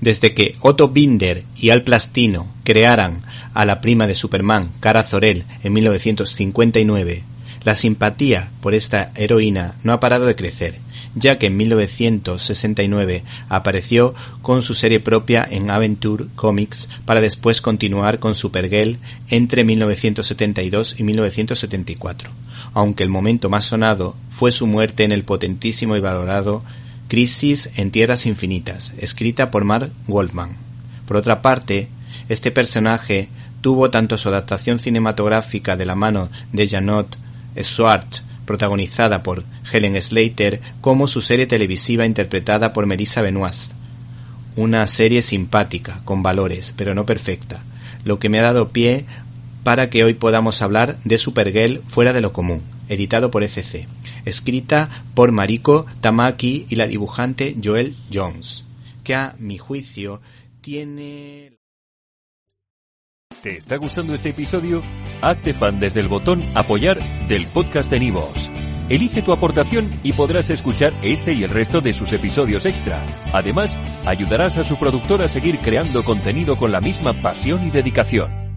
Desde que Otto Binder y Al Plastino crearan a la prima de Superman, Cara Zorel, en 1959, la simpatía por esta heroína no ha parado de crecer, ya que en 1969 apareció con su serie propia en Aventure Comics para después continuar con Supergirl entre 1972 y 1974, aunque el momento más sonado fue su muerte en el potentísimo y valorado Crisis en Tierras Infinitas, escrita por Mark Wolfman. Por otra parte, este personaje tuvo tanto su adaptación cinematográfica de la mano de Janot Schwartz, protagonizada por Helen Slater, como su serie televisiva interpretada por Melissa Benoist. Una serie simpática, con valores, pero no perfecta, lo que me ha dado pie para que hoy podamos hablar de Supergirl fuera de lo común, editado por ECC, escrita por Mariko Tamaki y la dibujante Joel Jones, que a mi juicio tiene... ¿Te está gustando este episodio? Hazte fan desde el botón Apoyar del podcast de Nivos. Elige tu aportación y podrás escuchar este y el resto de sus episodios extra. Además, ayudarás a su productor a seguir creando contenido con la misma pasión y dedicación.